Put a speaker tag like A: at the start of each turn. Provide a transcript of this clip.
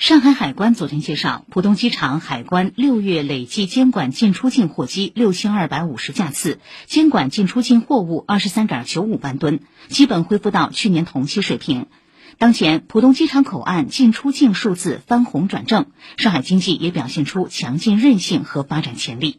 A: 上海海关昨天介绍，浦东机场海关六月累计监管进出境货机六千二百五十架次，监管进出境货物二十三点九五万吨，基本恢复到去年同期水平。当前，浦东机场口岸进出境数字翻红转正，上海经济也表现出强劲韧性和发展潜力。